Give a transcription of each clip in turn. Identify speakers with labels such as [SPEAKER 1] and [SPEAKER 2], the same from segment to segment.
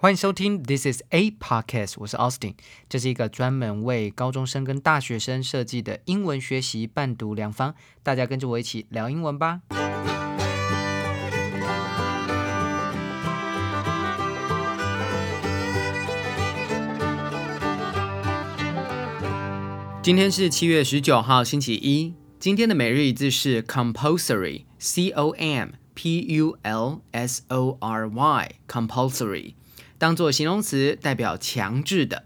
[SPEAKER 1] 欢迎收听 This is a podcast，我是 Austin，这是一个专门为高中生跟大学生设计的英文学习伴读良方，大家跟着我一起聊英文吧。今天是七月十九号，星期一。今天的每日一字是 compulsory，c o m p u l s o r y，compulsory。当做形容词，代表强制的。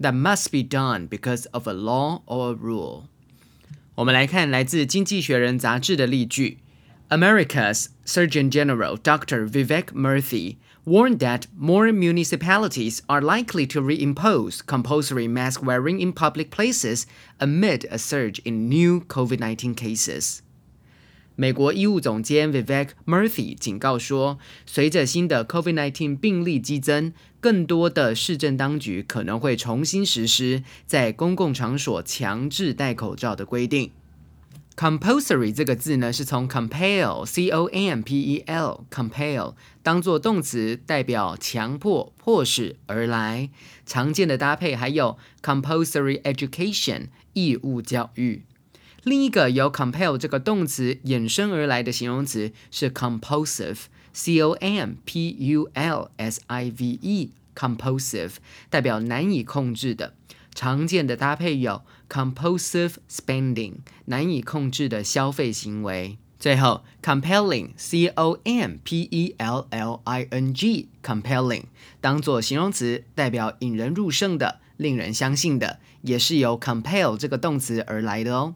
[SPEAKER 1] That must be done because of a law or a rule。我们来看来自《经济学人》杂志的例句：America's Surgeon General Dr. Vivek Murthy warned that more municipalities are likely to reimpose compulsory mask wearing in public places amid a surge in new COVID-19 cases. 美国医务总监 Vivek Murthy 警告说，随着新的 COVID-19 病例激增，更多的市政当局可能会重新实施在公共场所强制戴口罩的规定。Compulsory 这个字呢，是从 compel（c o m p e l） compel 当做动词，代表强迫、迫使而来。常见的搭配还有 compulsory education（ 义务教育）。另一个由 compel 这个动词衍生而来的形容词是 compulsive，c o m p u l s i v e，compulsive 代表难以控制的。常见的搭配有 compulsive spending，难以控制的消费行为。最后 compelling，c o m p e l l i n g，compelling 当做形容词，代表引人入胜的、令人相信的，也是由 compel 这个动词而来的哦。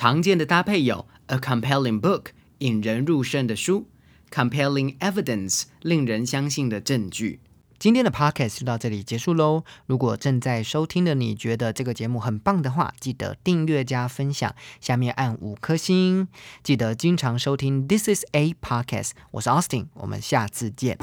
[SPEAKER 1] 常见的搭配有 a compelling book 引人入胜的书，compelling evidence 令人相信的证据。今天的 podcast 就到这里结束喽。如果正在收听的你觉得这个节目很棒的话，记得订阅加分享，下面按五颗星。记得经常收听 This is a podcast，我是 Austin，我们下次见。